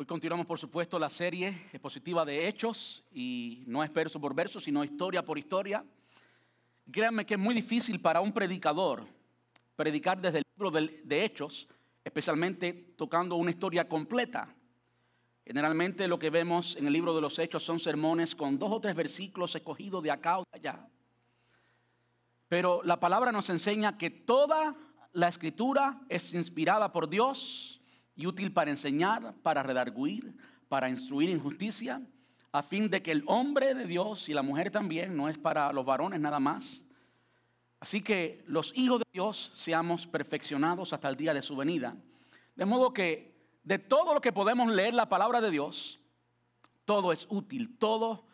Hoy continuamos, por supuesto, la serie expositiva de Hechos y no es verso por verso, sino historia por historia. Créanme que es muy difícil para un predicador predicar desde el libro de Hechos, especialmente tocando una historia completa. Generalmente lo que vemos en el libro de los Hechos son sermones con dos o tres versículos escogidos de acá o de allá. Pero la palabra nos enseña que toda la escritura es inspirada por Dios y útil para enseñar, para redarguir, para instruir en justicia, a fin de que el hombre de Dios y la mujer también, no es para los varones nada más. Así que los hijos de Dios seamos perfeccionados hasta el día de su venida. De modo que de todo lo que podemos leer la palabra de Dios, todo es útil, todo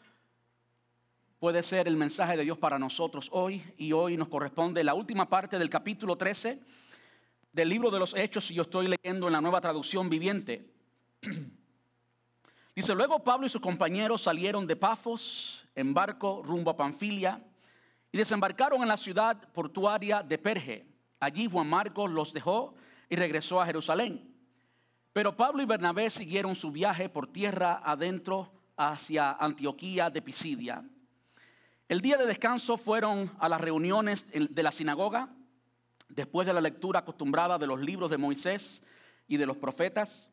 puede ser el mensaje de Dios para nosotros hoy y hoy nos corresponde la última parte del capítulo 13 del libro de los Hechos y yo estoy leyendo en la nueva traducción viviente. Dice, luego Pablo y sus compañeros salieron de Pafos en barco rumbo a Panfilia y desembarcaron en la ciudad portuaria de Perge. Allí Juan Marcos los dejó y regresó a Jerusalén. Pero Pablo y Bernabé siguieron su viaje por tierra adentro hacia Antioquía de Pisidia. El día de descanso fueron a las reuniones de la sinagoga después de la lectura acostumbrada de los libros de Moisés y de los profetas,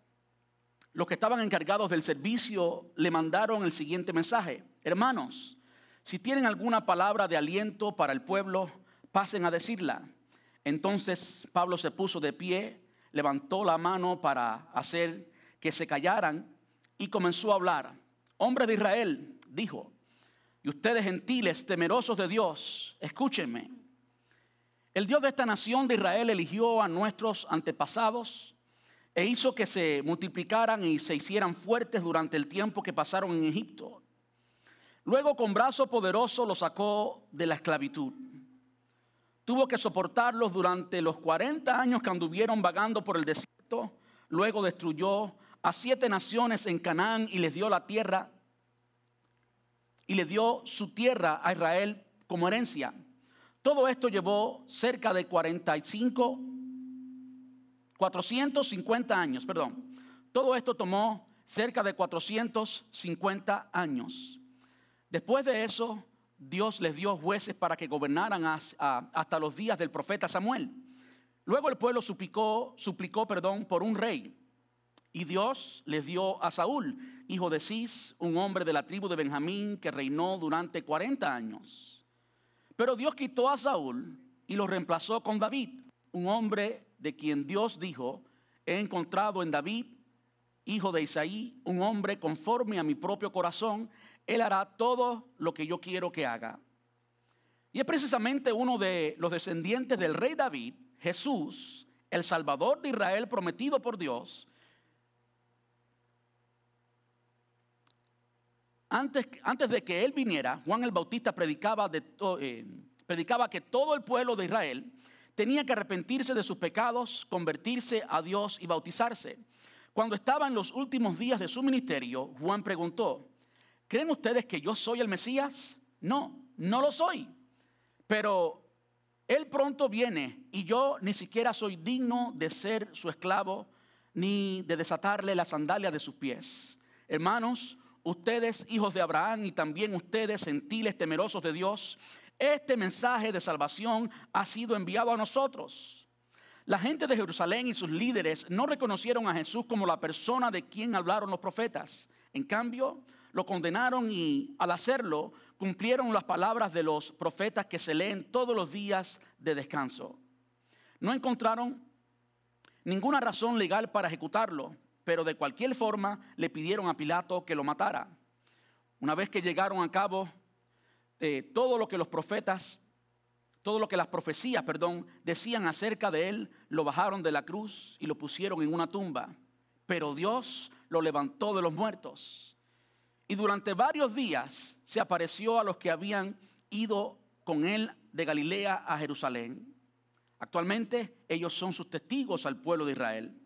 los que estaban encargados del servicio le mandaron el siguiente mensaje. Hermanos, si tienen alguna palabra de aliento para el pueblo, pasen a decirla. Entonces Pablo se puso de pie, levantó la mano para hacer que se callaran y comenzó a hablar. Hombre de Israel, dijo, y ustedes gentiles, temerosos de Dios, escúchenme. El Dios de esta nación de Israel eligió a nuestros antepasados e hizo que se multiplicaran y se hicieran fuertes durante el tiempo que pasaron en Egipto. Luego con brazo poderoso los sacó de la esclavitud. Tuvo que soportarlos durante los 40 años que anduvieron vagando por el desierto. Luego destruyó a siete naciones en Canaán y les dio la tierra y le dio su tierra a Israel como herencia. Todo esto llevó cerca de 45, 450 años, perdón. Todo esto tomó cerca de 450 años. Después de eso, Dios les dio jueces para que gobernaran hasta los días del profeta Samuel. Luego el pueblo suplicó, suplicó perdón, por un rey. Y Dios les dio a Saúl, hijo de Cis, un hombre de la tribu de Benjamín que reinó durante 40 años. Pero Dios quitó a Saúl y lo reemplazó con David, un hombre de quien Dios dijo, he encontrado en David, hijo de Isaí, un hombre conforme a mi propio corazón, él hará todo lo que yo quiero que haga. Y es precisamente uno de los descendientes del rey David, Jesús, el Salvador de Israel prometido por Dios, Antes, de que él viniera, Juan el Bautista predicaba, eh, predicaba que todo el pueblo de Israel tenía que arrepentirse de sus pecados, convertirse a Dios y bautizarse. Cuando estaba en los últimos días de su ministerio, Juan preguntó, ¿creen ustedes que yo soy el Mesías? No, no lo soy. Pero Él pronto viene y yo ni siquiera soy digno de ser su esclavo ni de desatarle la sandalia de sus pies. Hermanos, ustedes hijos de Abraham y también ustedes gentiles temerosos de Dios, este mensaje de salvación ha sido enviado a nosotros. La gente de Jerusalén y sus líderes no reconocieron a Jesús como la persona de quien hablaron los profetas. En cambio, lo condenaron y al hacerlo cumplieron las palabras de los profetas que se leen todos los días de descanso. No encontraron ninguna razón legal para ejecutarlo, pero de cualquier forma le pidieron a Pilato que lo matara. Una vez que llegaron a cabo eh, todo lo que los profetas, todo lo que las profecías, perdón, decían acerca de él, lo bajaron de la cruz y lo pusieron en una tumba. Pero Dios lo levantó de los muertos. Y durante varios días se apareció a los que habían ido con él de Galilea a Jerusalén. Actualmente ellos son sus testigos al pueblo de Israel.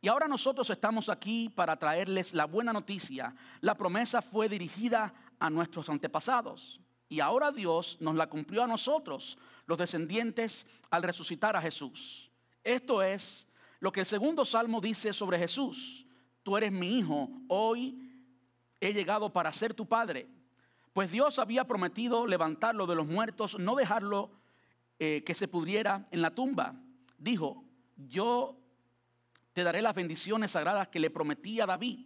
Y ahora nosotros estamos aquí para traerles la buena noticia. La promesa fue dirigida a nuestros antepasados. Y ahora Dios nos la cumplió a nosotros, los descendientes, al resucitar a Jesús. Esto es lo que el segundo salmo dice sobre Jesús. tú eres mi hijo, hoy he llegado para ser tu padre. Pues Dios había prometido levantarlo de los muertos, no dejarlo eh, que se pudriera en la tumba. Dijo, yo te daré las bendiciones sagradas que le prometí a David.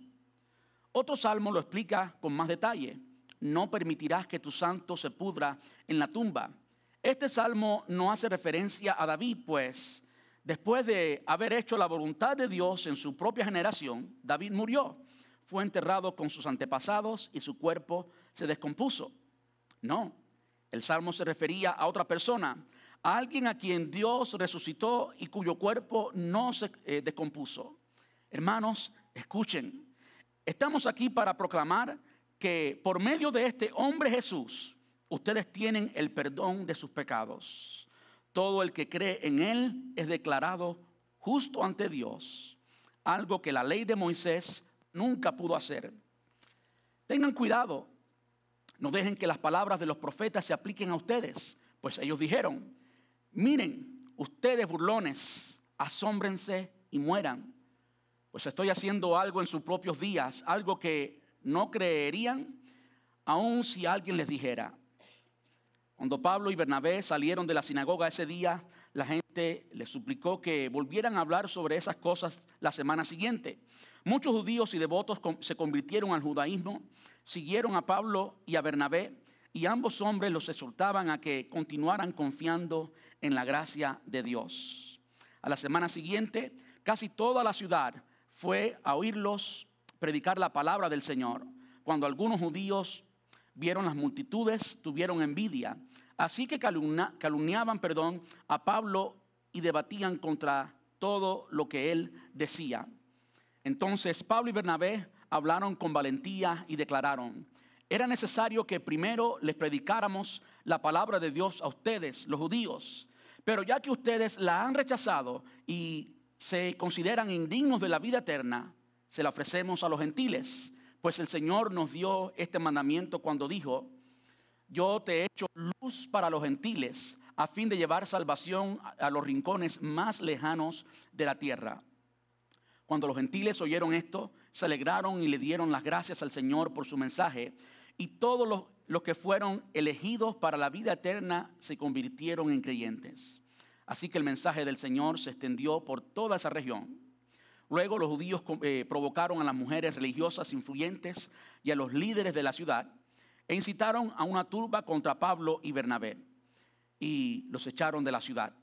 Otro salmo lo explica con más detalle. No permitirás que tu santo se pudra en la tumba. Este salmo no hace referencia a David, pues después de haber hecho la voluntad de Dios en su propia generación, David murió fue enterrado con sus antepasados y su cuerpo se descompuso. No, el salmo se refería a otra persona, alguien a quien Dios resucitó y cuyo cuerpo no se eh, descompuso. Hermanos, escuchen, estamos aquí para proclamar que por medio de este hombre Jesús, ustedes tienen el perdón de sus pecados. Todo el que cree en Él es declarado justo ante Dios, algo que la ley de Moisés nunca pudo hacer. Tengan cuidado, no dejen que las palabras de los profetas se apliquen a ustedes, pues ellos dijeron, miren, ustedes burlones, asómbrense y mueran, pues estoy haciendo algo en sus propios días, algo que no creerían, aun si alguien les dijera. Cuando Pablo y Bernabé salieron de la sinagoga ese día, la gente les suplicó que volvieran a hablar sobre esas cosas la semana siguiente. Muchos judíos y devotos se convirtieron al judaísmo, siguieron a Pablo y a Bernabé, y ambos hombres los exhortaban a que continuaran confiando en la gracia de Dios. A la semana siguiente, casi toda la ciudad fue a oírlos predicar la palabra del Señor. Cuando algunos judíos vieron las multitudes, tuvieron envidia, así que calumniaban, perdón, a Pablo y debatían contra todo lo que él decía. Entonces Pablo y Bernabé hablaron con valentía y declararon, era necesario que primero les predicáramos la palabra de Dios a ustedes, los judíos, pero ya que ustedes la han rechazado y se consideran indignos de la vida eterna, se la ofrecemos a los gentiles, pues el Señor nos dio este mandamiento cuando dijo, yo te he hecho luz para los gentiles a fin de llevar salvación a los rincones más lejanos de la tierra. Cuando los gentiles oyeron esto, se alegraron y le dieron las gracias al Señor por su mensaje. Y todos los, que fueron elegidos para la vida eterna se convirtieron en creyentes. Así que el mensaje del Señor se extendió por toda esa región. Luego los judíos eh, provocaron a las mujeres religiosas influyentes y a los líderes de la ciudad e incitaron a una turba contra Pablo y Bernabé y los echaron de la ciudad.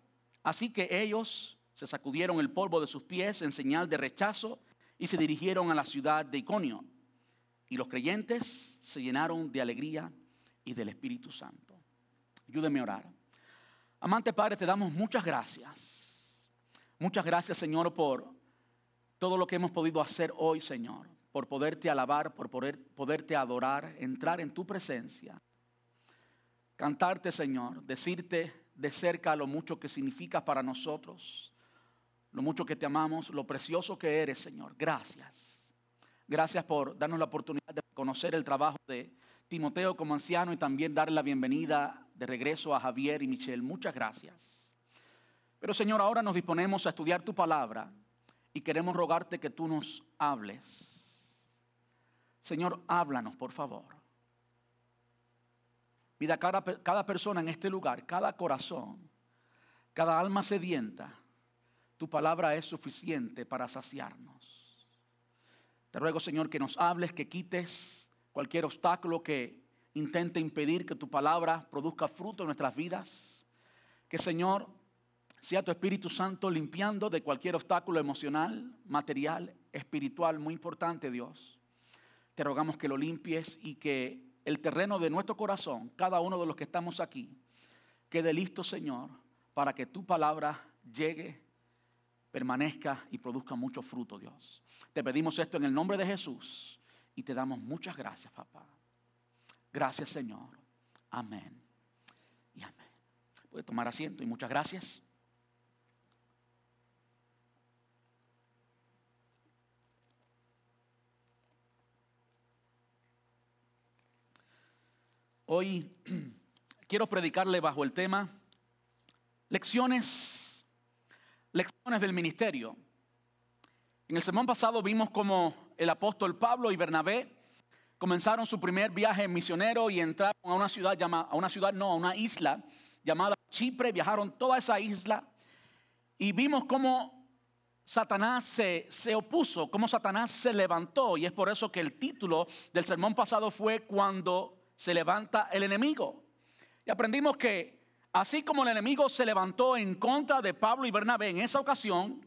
Así que ellos se sacudieron el polvo de sus pies en señal de rechazo y se dirigieron a la ciudad de Iconio. Y los creyentes se llenaron de alegría y del Espíritu Santo. Ayúdeme a orar. Amante Padre, te damos muchas gracias. Muchas gracias, Señor, por todo lo que hemos podido hacer hoy, Señor. Por poderte alabar, por poder, poderte adorar, entrar en tu presencia. Cantarte, Señor, decirte de cerca lo mucho que significa para nosotros lo mucho que te amamos, lo precioso que eres, Señor. Gracias. Gracias por darnos la oportunidad de conocer el trabajo de Timoteo como anciano y también darle la bienvenida de regreso a Javier y Michelle. Muchas gracias. Pero Señor, ahora nos disponemos a estudiar tu palabra y queremos rogarte que tú nos hables. Señor, háblanos, por favor. Mira, cada, cada persona en este lugar, cada corazón, cada alma sedienta, tu palabra es suficiente para saciarnos. Te ruego, Señor, que nos hables, que quites cualquier obstáculo que intente impedir que tu palabra produzca fruto en nuestras vidas. Que, Señor, sea tu Espíritu Santo limpiando de cualquier obstáculo emocional, material, espiritual, muy importante, Dios. Te rogamos que lo limpies y que el terreno de nuestro corazón, cada uno de los que estamos aquí, quede listo, Señor, para que tu palabra llegue permanezca y produzca mucho fruto, Dios. Te pedimos esto en el nombre de Jesús y te damos muchas gracias, papá. Gracias, Señor. Amén. Y amén. Puede tomar asiento y muchas gracias. Hoy quiero predicarle bajo el tema lecciones del ministerio. En el sermón pasado vimos cómo el apóstol Pablo y Bernabé comenzaron su primer viaje misionero y entraron a una ciudad llamada, a una ciudad no, a una isla llamada Chipre, viajaron toda esa isla y vimos cómo Satanás se, se, opuso, cómo Satanás se levantó y es por eso que el título del sermón pasado fue cuando se levanta el enemigo. Y aprendimos que así como el enemigo se levantó en contra de Pablo y Bernabé en esa ocasión,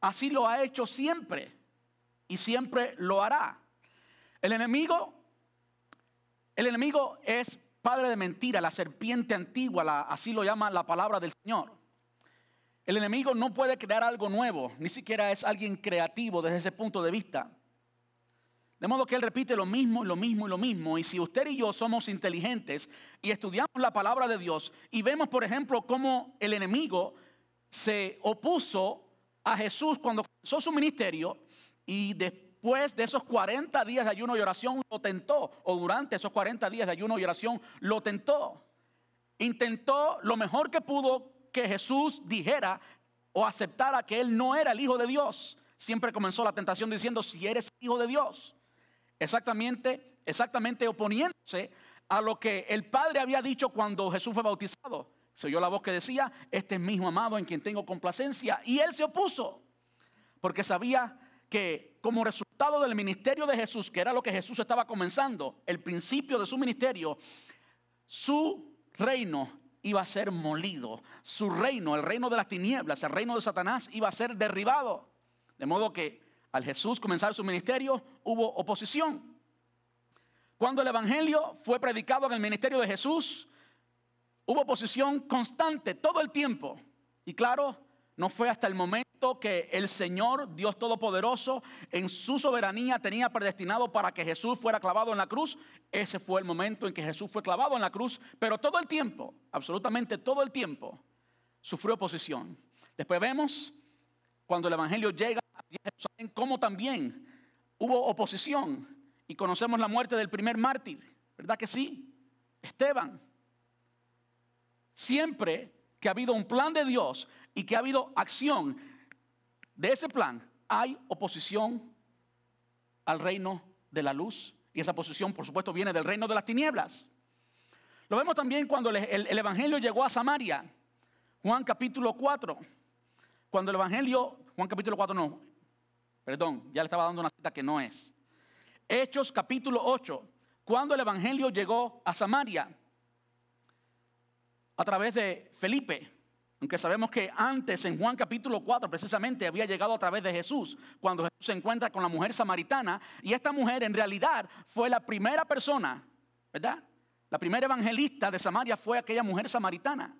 así lo ha hecho siempre y siempre lo hará. El enemigo, el enemigo es padre de mentira, la serpiente antigua, así lo llama la palabra del Señor. El enemigo no puede crear algo nuevo, ni siquiera es alguien creativo desde ese punto de vista. De modo que Él repite lo mismo y lo mismo y lo mismo. Y si usted y yo somos inteligentes y estudiamos la palabra de Dios y vemos, por ejemplo, cómo el enemigo se opuso a Jesús cuando comenzó su ministerio y después de esos 40 días de ayuno y oración lo tentó, o durante esos 40 días de ayuno y oración lo tentó. Intentó lo mejor que pudo que Jesús dijera o aceptara que Él no era el Hijo de Dios. Siempre comenzó la tentación diciendo, si eres hijo de Dios exactamente, exactamente oponiéndose a lo que el Padre había dicho cuando Jesús fue bautizado. Se oyó la voz que decía, este es mi hijo amado en quien tengo complacencia. Y él se opuso, porque sabía que como resultado del ministerio de Jesús, que era lo que Jesús estaba comenzando, el principio de su ministerio, su reino iba a ser molido. Su reino, el reino de las tinieblas, el reino de Satanás, iba a ser derribado. De modo que al Jesús comenzar su ministerio hubo oposición. Cuando el Evangelio fue predicado en el ministerio de Jesús, hubo oposición constante todo el tiempo. Y claro, no fue hasta el momento que el Señor, Dios Todopoderoso, en su soberanía tenía predestinado para que Jesús fuera clavado en la cruz. Ese fue el momento en que Jesús fue clavado en la cruz. Pero todo el tiempo, absolutamente todo el tiempo, sufrió oposición. Después vemos cuando el Evangelio llega Jerusalén, como también hubo oposición. Y conocemos la muerte del primer mártir, ¿verdad que sí? Esteban. Siempre que ha habido un plan de Dios y que ha habido acción de ese plan, hay oposición al reino de la luz. Y esa oposición, por supuesto, viene del reino de las tinieblas. Lo vemos también cuando el, el Evangelio llegó a Samaria. Juan capítulo 4. Cuando el Evangelio, Juan capítulo 4 no, Perdón, ya le estaba dando una cita que no es. Hechos capítulo 8. Cuando el Evangelio llegó a Samaria a través de Felipe, aunque sabemos que antes en Juan capítulo 4 precisamente había llegado a través de Jesús, cuando Jesús se encuentra con la mujer samaritana, y esta mujer en realidad fue la primera persona, ¿verdad? La primera evangelista de Samaria fue aquella mujer samaritana.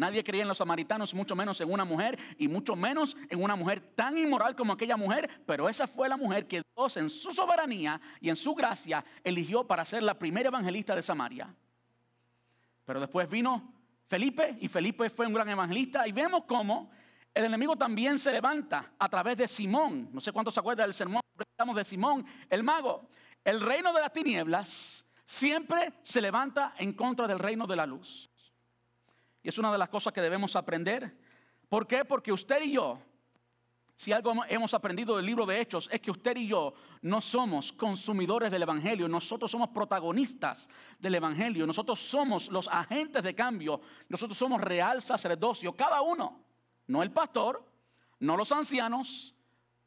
Nadie creía en los samaritanos, mucho menos en una mujer, y mucho menos en una mujer tan inmoral como aquella mujer, pero esa fue la mujer que Dios en su soberanía y en su gracia eligió para ser la primera evangelista de Samaria. Pero después vino Felipe, y Felipe fue un gran evangelista, y vemos cómo el enemigo también se levanta a través de Simón. No sé cuántos se acuerdan del sermón de Simón, el mago. El reino de las tinieblas siempre se levanta en contra del reino de la luz. Y es una de las cosas que debemos aprender. ¿Por qué? Porque usted y yo, si algo hemos aprendido del libro de Hechos, es que usted y yo no somos consumidores del Evangelio, nosotros somos protagonistas del Evangelio, nosotros somos los agentes de cambio, nosotros somos real sacerdocio, cada uno, no el pastor, no los ancianos,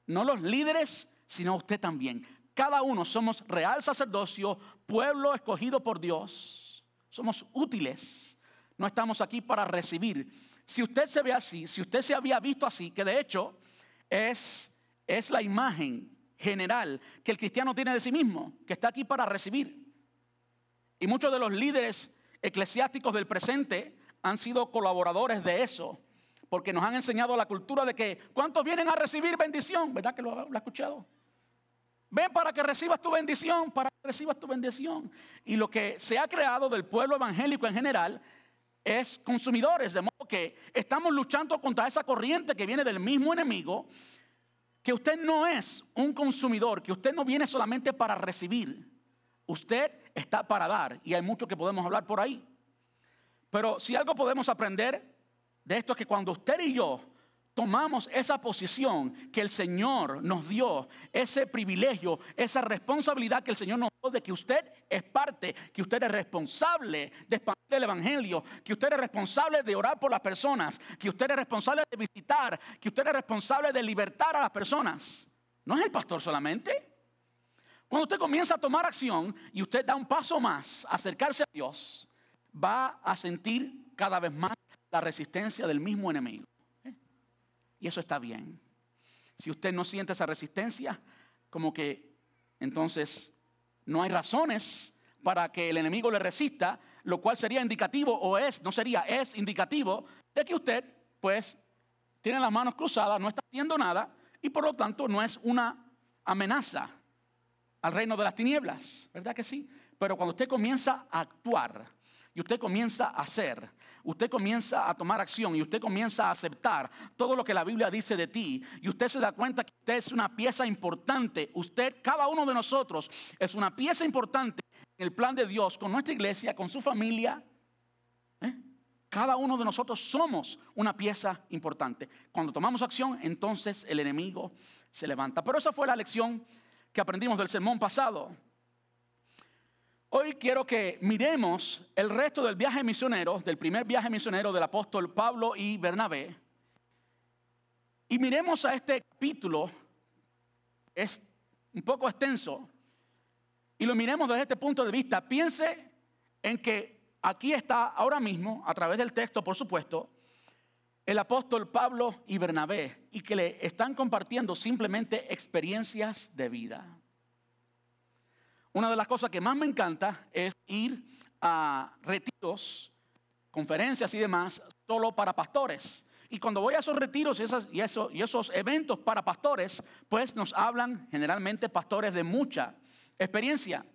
no los líderes, sino usted también. Cada uno somos real sacerdocio, pueblo escogido por Dios, somos útiles no estamos aquí para recibir. Si usted se ve así, si usted se había visto así, que de hecho es, es la imagen general que el cristiano tiene de sí mismo, que está aquí para recibir. Y muchos de los líderes eclesiásticos del presente han sido colaboradores de eso, porque nos han enseñado la cultura de que ¿cuántos vienen a recibir bendición? ¿Verdad que lo, lo ha escuchado? Ven para que recibas tu bendición, para que recibas tu bendición. Y lo que se ha creado del pueblo evangélico en general es consumidores, de modo que estamos luchando contra esa corriente que viene del mismo enemigo, que usted no es un consumidor, que usted no viene solamente para recibir, usted está para dar, y hay mucho que podemos hablar por ahí. Pero si algo podemos aprender de esto es que cuando usted y yo tomamos esa posición que el Señor nos dio, ese privilegio, esa responsabilidad que el Señor nos dio de que usted es parte, que usted es responsable de expandir el Evangelio, que usted es responsable de orar por las personas, que usted es responsable de visitar, que usted es responsable de libertar a las personas. No es el pastor solamente. Cuando usted comienza a tomar acción y usted da un paso más, acercarse a Dios, va a sentir cada vez más la resistencia del mismo enemigo. Y eso está bien. Si usted no siente esa resistencia, como que entonces no hay razones para que el enemigo le resista, lo cual sería indicativo o es, no sería, es indicativo de que usted pues tiene las manos cruzadas, no está haciendo nada y por lo tanto no es una amenaza al reino de las tinieblas, ¿verdad que sí? Pero cuando usted comienza a actuar y usted comienza a hacer, usted comienza a tomar acción y usted comienza a aceptar todo lo que la Biblia dice de ti y usted se da cuenta que usted es una pieza importante, usted, cada uno de nosotros es una pieza importante el plan de Dios con nuestra iglesia, con su familia. ¿eh? Cada uno de nosotros somos una pieza importante. Cuando tomamos acción, entonces el enemigo se levanta. Pero esa fue la lección que aprendimos del sermón pasado. Hoy quiero que miremos el resto del viaje misionero, del primer viaje misionero del apóstol Pablo y Bernabé. Y miremos a este capítulo, es un poco extenso, y lo miremos desde este punto de vista. Piense en que aquí está ahora mismo, a través del texto, por supuesto, el apóstol Pablo y Bernabé, y que le están compartiendo simplemente experiencias de vida. Una de las cosas que más me encanta es ir a retiros, conferencias y demás, solo para pastores. Y cuando voy a esos retiros y, y, y esos eventos para pastores, pues nos hablan generalmente pastores de mucha experiencia.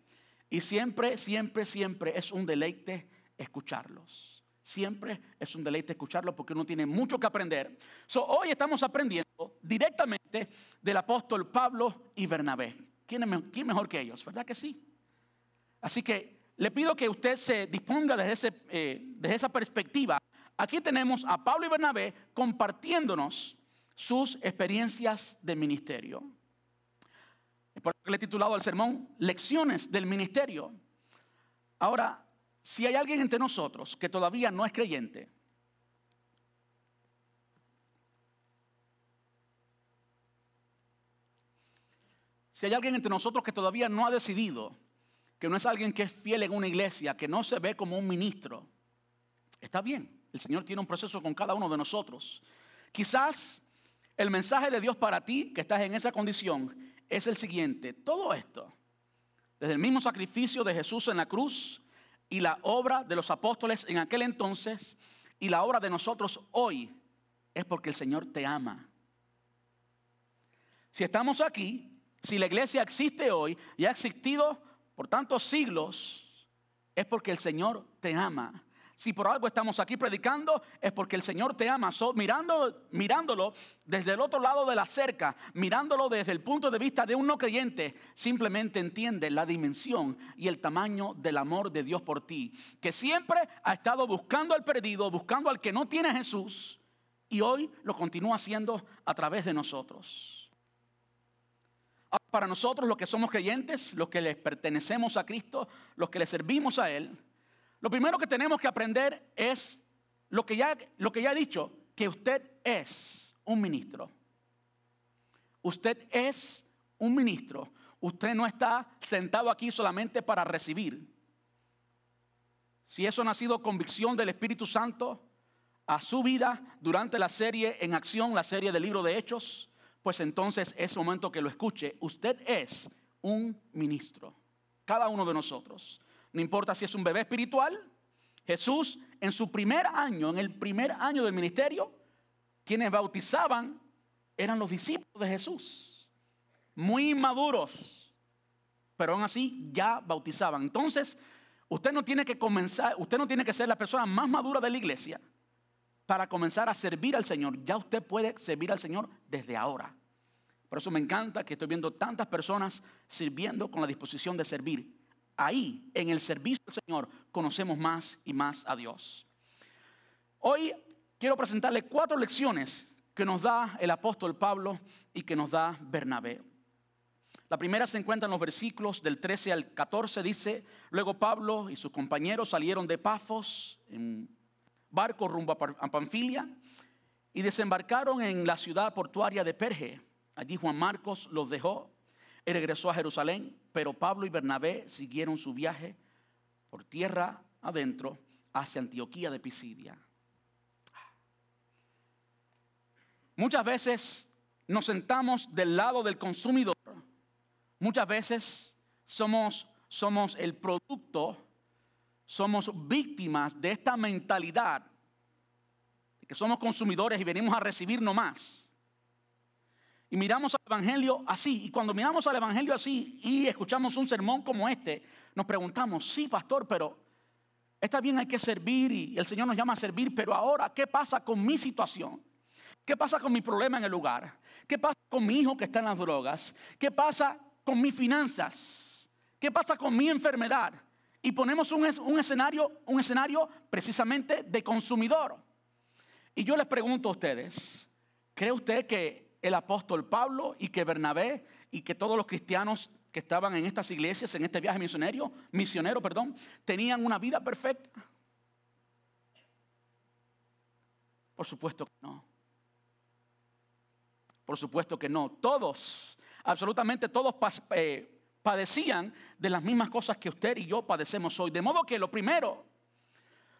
Y siempre, siempre, siempre es un deleite escucharlos. Siempre es un deleite escucharlos porque uno tiene mucho que aprender. hoy estamos aprendiendo directamente del apóstol Pablo y Bernabé. ¿Quién, es, mejor que ellos? ¿Verdad que sí? Así que le pido que usted se disponga desde, eh, desde esa perspectiva. Aquí tenemos a Pablo y Bernabé compartiéndonos sus experiencias de ministerio. Por eso le he titulado al sermón Lecciones del Ministerio. Ahora, si hay alguien entre nosotros que todavía no es creyente, Si hay alguien entre nosotros que todavía no ha decidido, que no es alguien que es fiel en una iglesia, que no se ve como un ministro, está bien. El Señor tiene un proceso con cada uno de nosotros. Quizás el mensaje de Dios para ti, que estás en esa condición, es el siguiente. Todo esto, desde el mismo sacrificio de Jesús en la cruz y la obra de los apóstoles en aquel entonces y la obra de nosotros hoy, es porque el Señor te ama. Si estamos aquí, si la iglesia existe hoy y ha existido por tantos siglos, es porque el Señor te ama. Si por algo estamos aquí predicando, es porque el Señor te ama. mirando, mirándolo desde el otro lado de la cerca, mirándolo desde el punto de vista de un no creyente, simplemente entiende la dimensión y el tamaño del amor de Dios por ti, que siempre ha estado buscando al perdido, buscando al que no tiene a Jesús, y hoy lo continúa haciendo a través de nosotros. Para nosotros, los que somos creyentes, los que les pertenecemos a Cristo, los que le servimos a Él, lo primero que tenemos que aprender es lo que ya, lo que ya he dicho, que usted es un ministro. Usted es un ministro. Usted no está sentado aquí solamente para recibir. Si eso no ha sido convicción del Espíritu Santo a su vida durante la serie en acción, la serie del libro de Hechos, pues entonces es momento que lo escuche. Usted es un ministro, cada uno de nosotros. No importa si es un bebé espiritual, Jesús en su primer año, en el primer año del ministerio, quienes bautizaban eran los discípulos de Jesús, muy inmaduros, pero aún así ya bautizaban. Entonces, usted no tiene que comenzar, usted no tiene que ser la persona más madura de la iglesia para comenzar a servir al Señor. Ya usted puede servir al Señor desde ahora. Por eso me encanta que estoy viendo tantas personas sirviendo con la disposición de servir. Ahí, en el servicio del Señor, conocemos más y más a Dios. Hoy quiero presentarle cuatro lecciones que nos da el apóstol Pablo y que nos da Bernabé. La primera se encuentra en los versículos del 13 al 14, dice, luego Pablo y sus compañeros salieron de Pafos en barco rumbo a Panfilia y desembarcaron en la ciudad portuaria de Perge. Allí Juan Marcos los dejó y regresó a Jerusalén, pero Pablo y Bernabé siguieron su viaje por tierra adentro hacia Antioquía de Pisidia. Muchas veces nos sentamos del lado del consumidor. Muchas veces somos, somos el producto, somos víctimas de esta mentalidad de que somos consumidores y venimos a recibir nomás. Y miramos al Evangelio así. Y cuando miramos al Evangelio así y escuchamos un sermón como este, nos preguntamos, sí, pastor, pero está bien, hay que servir y el Señor nos llama a servir, pero ahora, ¿qué pasa con mi situación? ¿Qué pasa con mi problema en el lugar? ¿Qué pasa con mi hijo que está en las drogas? ¿Qué pasa con mis finanzas? ¿Qué pasa con mi enfermedad? Y ponemos un, un, escenario, un escenario precisamente de consumidor. Y yo les pregunto a ustedes, ¿cree usted que el apóstol Pablo y que Bernabé y que todos los cristianos que estaban en estas iglesias, en este viaje misionero, misionero, perdón, tenían una vida perfecta? Por supuesto que no. Por supuesto que no. Todos, absolutamente todos eh, padecían de las mismas cosas que usted y yo padecemos hoy. De modo que lo primero,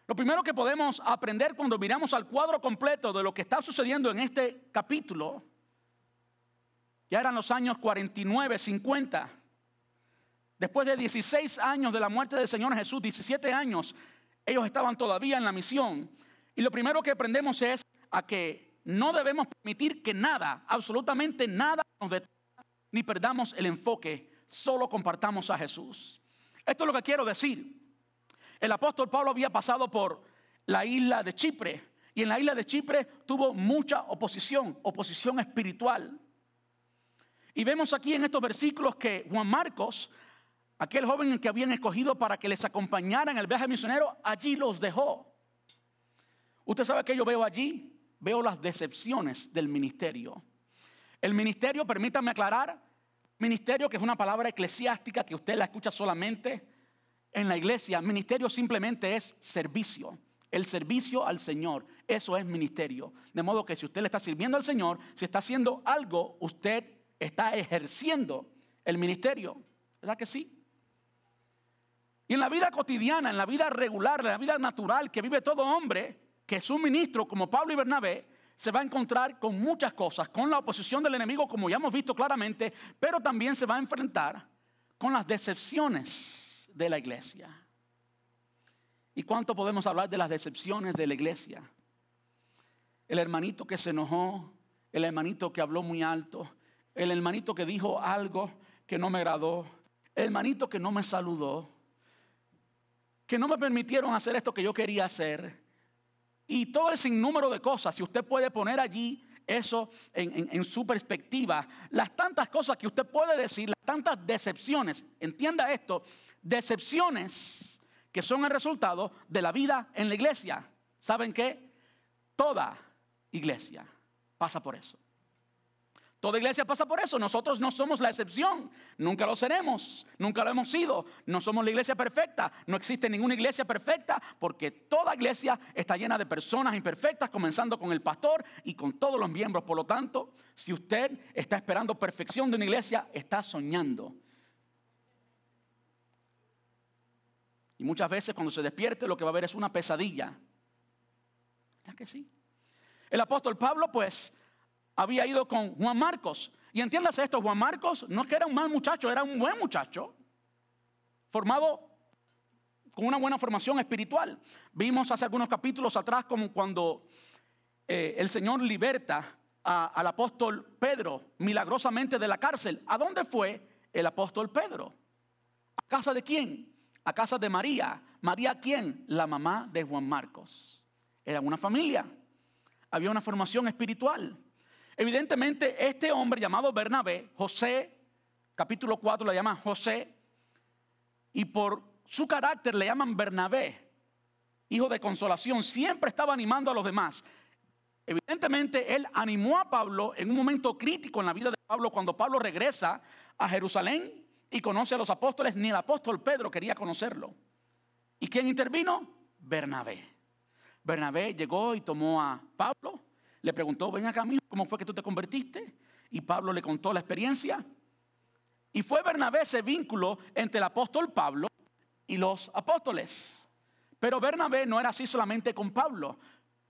lo primero que podemos aprender cuando miramos al cuadro completo de lo que está sucediendo en este capítulo, ya eran los años 49, 50, después de 16 años de la muerte del Señor Jesús, 17 años, ellos estaban todavía en la misión. Y lo primero que aprendemos es a que no debemos permitir que nada, absolutamente nada nos detenga, ni perdamos el enfoque, solo compartamos a Jesús. Esto es lo que quiero decir. El apóstol Pablo había pasado por la isla de Chipre y en la isla de Chipre tuvo mucha oposición, oposición espiritual. Y vemos aquí en estos versículos que Juan Marcos, aquel joven que habían escogido para que les acompañara en el viaje misionero, allí los dejó. ¿Usted sabe que yo veo allí? veo las decepciones del ministerio. El ministerio, permítame aclarar, ministerio que es una palabra eclesiástica que usted la escucha solamente en la iglesia. Ministerio simplemente es servicio. El servicio al Señor, eso es ministerio. De modo que si usted le está sirviendo al Señor, si está haciendo algo, usted está ejerciendo el ministerio. ¿Verdad que sí? Y en la vida cotidiana, en la vida regular, en la vida natural que vive todo hombre, que su ministro, como Pablo y Bernabé, se va a encontrar con muchas cosas, con la oposición del enemigo, como ya hemos visto claramente, pero también se va a enfrentar con las decepciones de la iglesia. ¿Y cuánto podemos hablar de las decepciones de la iglesia? El hermanito que se enojó, el hermanito que habló muy alto, el hermanito que dijo algo que no me agradó, el hermanito que no me saludó, que no me permitieron hacer esto que yo quería hacer, y todo ese número de cosas, si usted puede poner allí eso en, su perspectiva, las tantas cosas que usted puede decir, las tantas decepciones, entienda esto, decepciones que son el resultado de la vida en la iglesia. ¿Saben qué? Toda iglesia pasa por eso. Toda iglesia pasa por eso. Nosotros no somos la excepción. Nunca lo seremos. Nunca lo hemos sido. No somos la iglesia perfecta. No existe ninguna iglesia perfecta porque toda iglesia está llena de personas imperfectas, comenzando con el pastor y con todos los miembros. Por lo tanto, si usted está esperando perfección de una iglesia, está soñando. Y muchas veces cuando se despierte lo que va a ver es una pesadilla. ¿Ya que sí? El apóstol Pablo pues había ido con Juan Marcos. Y entiéndase esto, Juan Marcos no es que era un mal muchacho, era un buen muchacho, formado con una buena formación espiritual. Vimos hace algunos capítulos atrás como cuando eh, el Señor liberta al apóstol Pedro milagrosamente de la cárcel. ¿A dónde fue el apóstol Pedro? ¿A casa de quién? A casa de María. ¿María quién? La mamá de Juan Marcos. Era una familia. Había una formación espiritual. Evidentemente, este hombre llamado Bernabé, José, capítulo 4 le llama José, y por su carácter le llaman Bernabé, hijo de consolación, siempre estaba animando a los demás. Evidentemente, él animó a Pablo en un momento crítico en la vida de Pablo cuando Pablo regresa a Jerusalén y conoce a los apóstoles. Ni el apóstol Pedro quería conocerlo. ¿Y quién intervino? Bernabé. Bernabé llegó y tomó a Pablo, le preguntó, ven acá, amigo, ¿cómo fue que tú te convertiste? Y Pablo le contó la experiencia. Y fue Bernabé ese vínculo entre el apóstol Pablo y los apóstoles. Pero Bernabé no era así solamente con Pablo.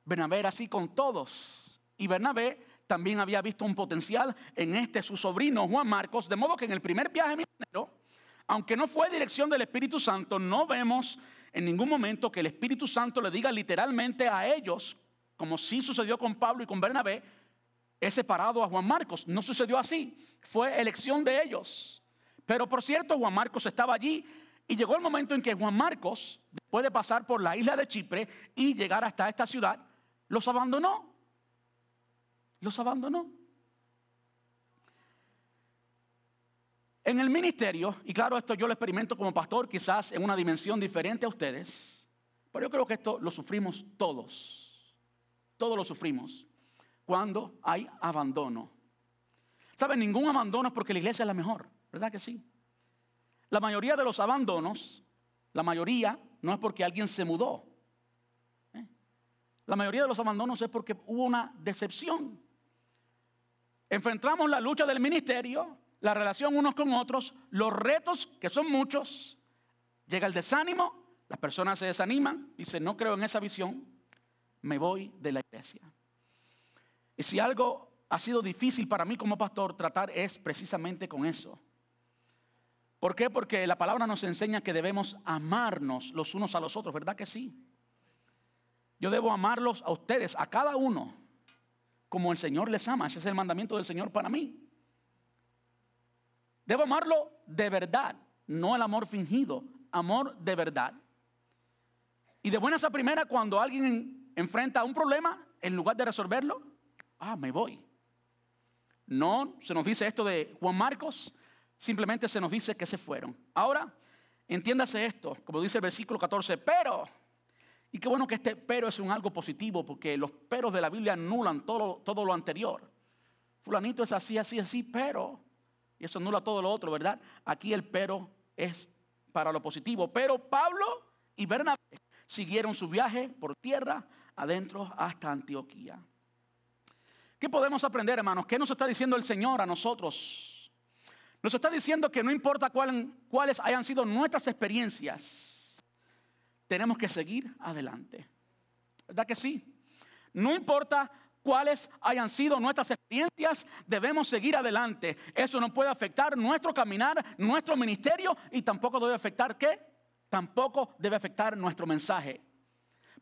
Bernabé era así con todos. Y Bernabé también había visto un potencial en este su sobrino Juan Marcos, de modo que en el primer viaje misionero, aunque no fue dirección del Espíritu Santo, no vemos en ningún momento que el Espíritu Santo le diga literalmente a ellos, como sí sucedió con Pablo y con Bernabé, he separado a Juan Marcos. No sucedió así, fue elección de ellos. Pero por cierto, Juan Marcos estaba allí y llegó el momento en que Juan Marcos, después de pasar por la isla de Chipre y llegar hasta esta ciudad, los abandonó. Los abandonó. En el ministerio, y claro, esto yo lo experimento como pastor, quizás en una dimensión diferente a ustedes, pero yo creo que esto lo sufrimos todos. Todos lo sufrimos cuando hay abandono. ¿Saben? Ningún abandono es porque la iglesia es la mejor, ¿verdad que sí? La mayoría de los abandonos, la mayoría, no es porque alguien se mudó. ¿eh? La mayoría de los abandonos es porque hubo una decepción. Enfrentamos la lucha del ministerio, la relación unos con otros, los retos, que son muchos, llega el desánimo, las personas se desaniman, dicen, no creo en esa visión, me voy de la iglesia. Y si algo ha sido difícil para mí como pastor tratar es precisamente con eso. ¿Por qué? Porque la palabra nos enseña que debemos amarnos los unos a los otros, ¿verdad que sí? Yo debo amarlos a ustedes, a cada uno, como el Señor les ama. Ese es el mandamiento del Señor para mí. Debo amarlo de verdad, no el amor fingido, amor de verdad. Y de buenas a primera, cuando alguien enfrenta un problema, en lugar de resolverlo, ah, me voy. No se nos dice esto de Juan Marcos, simplemente se nos dice que se fueron. Ahora, entiéndase esto, como dice el versículo 14, pero, y qué bueno que este pero es un algo positivo, porque los peros de la Biblia anulan todo, todo lo anterior. Fulanito es así, así, así, pero, y eso anula todo lo otro, ¿verdad? Aquí el pero es para lo positivo. Pero Pablo y Bernabé siguieron su viaje por tierra adentro hasta Antioquía. ¿Qué podemos aprender, hermanos? ¿Qué nos está diciendo el Señor a nosotros nos está diciendo que no importa cuáles hayan sido nuestras experiencias, tenemos que seguir adelante. ¿Verdad que sí? No importa cuáles hayan sido nuestras experiencias, debemos seguir adelante. Eso no puede afectar nuestro caminar, nuestro ministerio y tampoco debe afectar qué? Tampoco debe afectar nuestro mensaje.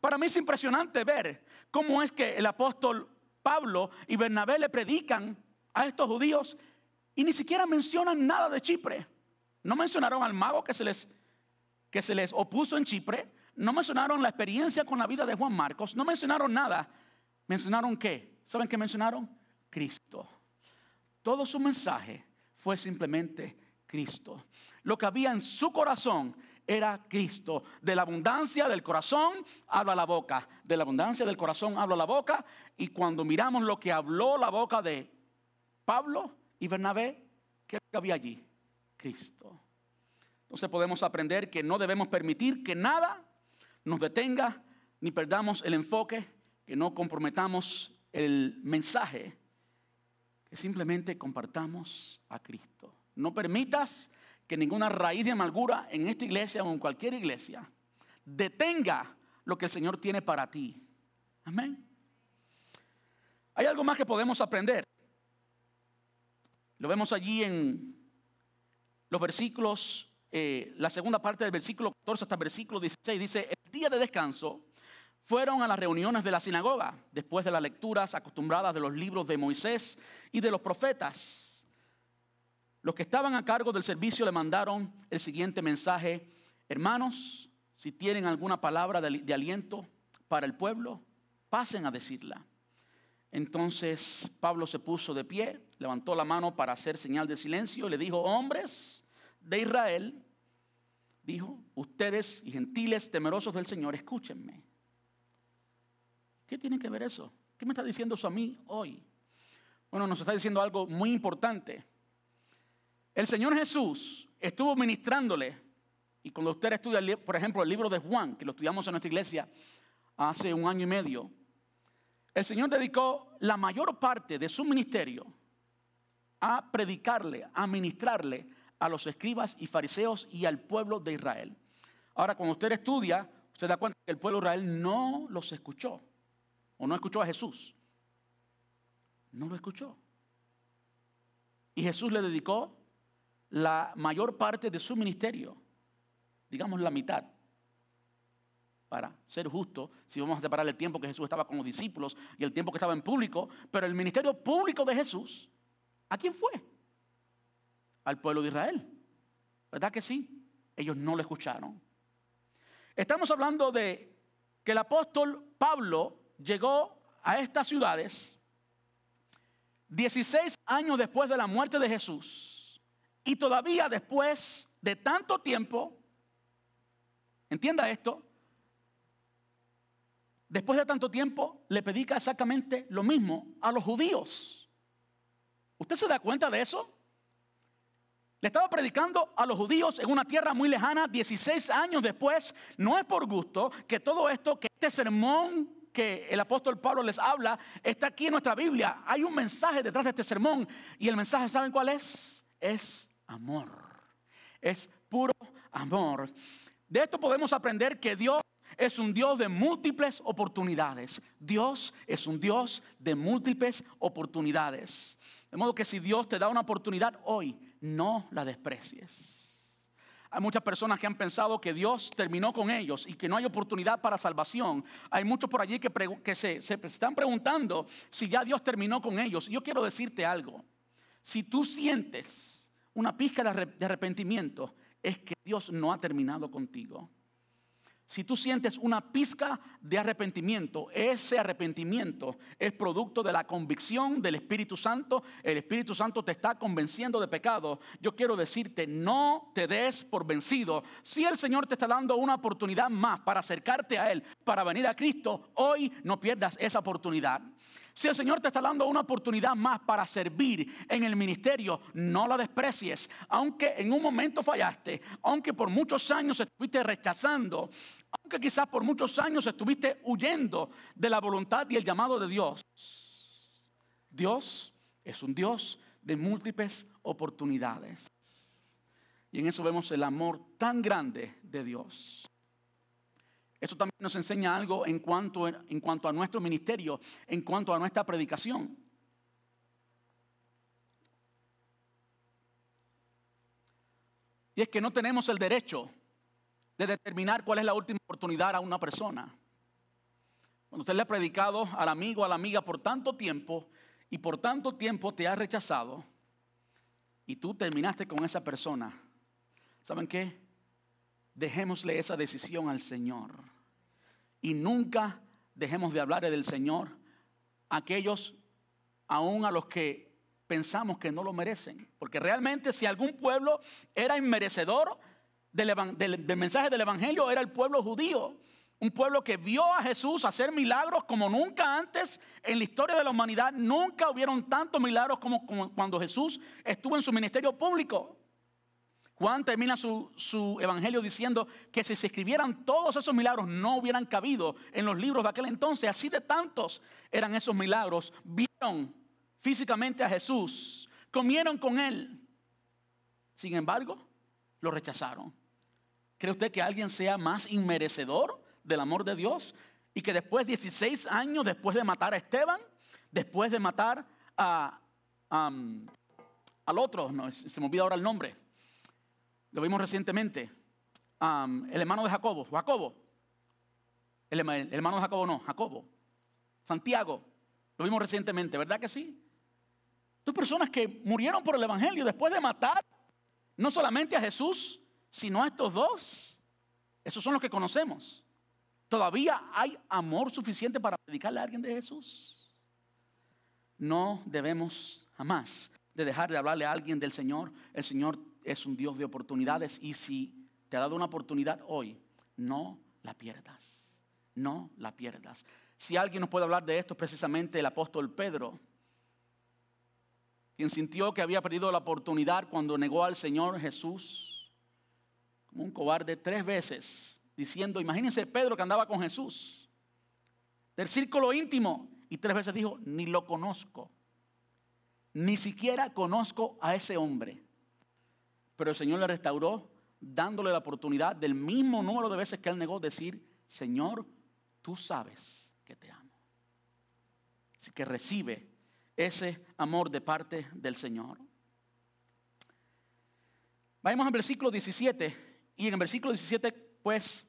Para mí es impresionante ver cómo es que el apóstol Pablo y Bernabé le predican a estos judíos y ni siquiera mencionan nada de Chipre. No mencionaron al mago que se les, que se les opuso en Chipre. No mencionaron la experiencia con la vida de Juan Marcos. No mencionaron nada. ¿Mencionaron qué? ¿Saben qué mencionaron? Cristo. Todo su mensaje fue simplemente Cristo. Lo que había en su corazón era Cristo. De la abundancia del corazón habla la boca. De la abundancia del corazón habla la boca. Y cuando miramos lo que habló la boca de Pablo, y Bernabé, ¿qué había allí? Cristo. Entonces podemos aprender que no debemos permitir que nada nos detenga ni perdamos el enfoque, que no comprometamos el mensaje, que simplemente compartamos a Cristo. No permitas que ninguna raíz de amargura en esta iglesia o en cualquier iglesia detenga lo que el Señor tiene para ti. Amén. Hay algo más que podemos aprender. Lo vemos allí en los versículos, eh, la segunda parte del versículo 14 hasta el versículo 16. Dice, el día de descanso fueron a las reuniones de la sinagoga, después de las lecturas acostumbradas de los libros de Moisés y de los profetas. Los que estaban a cargo del servicio le mandaron el siguiente mensaje, hermanos, si tienen alguna palabra de aliento para el pueblo, pasen a decirla. Entonces Pablo se puso de pie, levantó la mano para hacer señal de silencio y le dijo, hombres de Israel, dijo, ustedes y gentiles temerosos del Señor, escúchenme. ¿Qué tiene que ver eso? ¿Qué me está diciendo eso a mí hoy? Bueno, nos está diciendo algo muy importante. El Señor Jesús estuvo ministrándole, y cuando usted estudia, por ejemplo, el libro de Juan, que lo estudiamos en nuestra iglesia hace un año y medio, el Señor dedicó la mayor parte de su ministerio a predicarle, a ministrarle a los escribas y fariseos y al pueblo de Israel. Ahora, cuando usted estudia, usted da cuenta que el pueblo de Israel no los escuchó, o no escuchó a Jesús. No lo escuchó. Y Jesús le dedicó la mayor parte de su ministerio, digamos la mitad, para ser justo, si vamos a separar el tiempo que Jesús estaba con los discípulos y el tiempo que estaba en público, pero el ministerio público de Jesús, ¿a quién fue? Al pueblo de Israel. ¿Verdad que sí? Ellos no lo escucharon. Estamos hablando de que el apóstol Pablo llegó a estas ciudades 16 años después de la muerte de Jesús y todavía después de tanto tiempo, entienda esto, después de tanto tiempo le predica exactamente lo mismo a los judíos. ¿Usted se da cuenta de eso? Le estaba predicando a los judíos en una tierra muy lejana 16 años después. No es por gusto que todo esto, que este sermón que el apóstol Pablo les habla, está aquí en nuestra Biblia. Hay un mensaje detrás de este sermón. Y el mensaje, ¿saben cuál es? Es amor. Es puro amor. De esto podemos aprender que Dios es un Dios de múltiples oportunidades. Dios es un Dios de múltiples oportunidades. De modo que si Dios te da una oportunidad hoy, no la desprecies. Hay muchas personas que han pensado que Dios terminó con ellos y que no hay oportunidad para salvación. Hay muchos por allí que, se, están preguntando si ya Dios terminó con ellos. Yo quiero decirte algo. Si tú sientes una pizca de arrepentimiento, es que Dios no ha terminado contigo. Si tú sientes una pizca de arrepentimiento, ese arrepentimiento es producto de la convicción del Espíritu Santo. El Espíritu Santo te está convenciendo de pecado. Yo quiero decirte, no te des por vencido. Si el Señor te está dando una oportunidad más para acercarte a Él, para venir a Cristo, hoy no pierdas esa oportunidad. Si el Señor te está dando una oportunidad más para servir en el ministerio, no la desprecies. Aunque en un momento fallaste, aunque por muchos años estuviste rechazando, aunque quizás por muchos años estuviste huyendo de la voluntad y el llamado de Dios. Dios es un Dios de múltiples oportunidades. Y en eso vemos el amor tan grande de Dios. Esto también nos enseña algo en cuanto, en cuanto a nuestro ministerio, en cuanto a nuestra predicación. Y es que no tenemos el derecho de determinar cuál es la última oportunidad a una persona. Cuando usted le ha predicado al amigo, a la amiga por tanto tiempo y por tanto tiempo te ha rechazado y tú terminaste con esa persona, ¿saben qué? Dejémosle esa decisión al Señor. Y nunca dejemos de hablar del Señor a aquellos, aún a los que pensamos que no lo merecen. Porque realmente si algún pueblo era inmerecedor del, del mensaje del Evangelio, era el pueblo judío. Un pueblo que vio a Jesús hacer milagros como nunca antes en la historia de la humanidad. Nunca hubieron tantos milagros como, como cuando Jesús estuvo en su ministerio público. Juan termina su, evangelio diciendo que si se escribieran todos esos milagros no hubieran cabido en los libros de aquel entonces. Así de tantos eran esos milagros. Vieron físicamente a Jesús, comieron con él. Sin embargo, lo rechazaron. ¿Cree usted que alguien sea más inmerecedor del amor de Dios? Y que después, 16 años después de matar a Esteban, después de matar a, al otro, no, se me olvida ahora el nombre, lo vimos recientemente. el hermano de Jacobo, Jacobo. El, hermano de Jacobo no, Jacobo. Santiago. Lo vimos recientemente, ¿verdad que sí? Dos personas que murieron por el Evangelio después de matar no solamente a Jesús, sino a estos dos. Esos son los que conocemos. Todavía hay amor suficiente para dedicarle a alguien de Jesús. No debemos jamás de dejar de hablarle a alguien del Señor. El Señor es un Dios de oportunidades y si te ha dado una oportunidad hoy, no la pierdas. No la pierdas. Si alguien nos puede hablar de esto, es precisamente el apóstol Pedro, quien sintió que había perdido la oportunidad cuando negó al Señor Jesús como un cobarde tres veces, diciendo, imagínense Pedro que andaba con Jesús, del círculo íntimo, y tres veces dijo, ni lo conozco, ni siquiera conozco a ese hombre. Pero el Señor le restauró dándole la oportunidad del mismo número de veces que él negó decir, Señor, tú sabes que te amo. Así que recibe ese amor de parte del Señor. Vayamos al versículo 17 y en el versículo 17 pues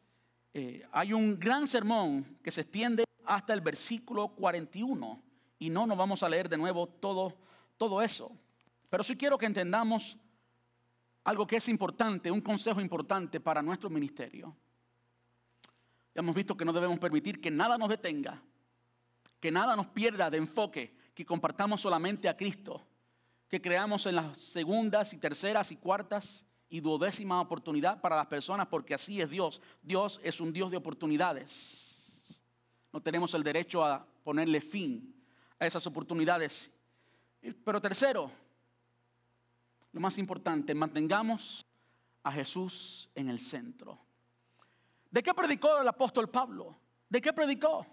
eh, hay un gran sermón que se extiende hasta el versículo 41 y no nos vamos a leer de nuevo todo, todo eso. Pero sí quiero que entendamos algo que es importante, un consejo importante para nuestro ministerio. Ya hemos visto que no debemos permitir que nada nos detenga, que nada nos pierda de enfoque, que compartamos solamente a Cristo, que creamos en las segundas y terceras y cuartas y duodécima oportunidad para las personas, porque así es Dios. Dios es un Dios de oportunidades. No tenemos el derecho a ponerle fin a esas oportunidades. Pero tercero, lo más importante, mantengamos a Jesús en el centro. ¿De qué predicó el apóstol Pablo? ¿De qué predicó?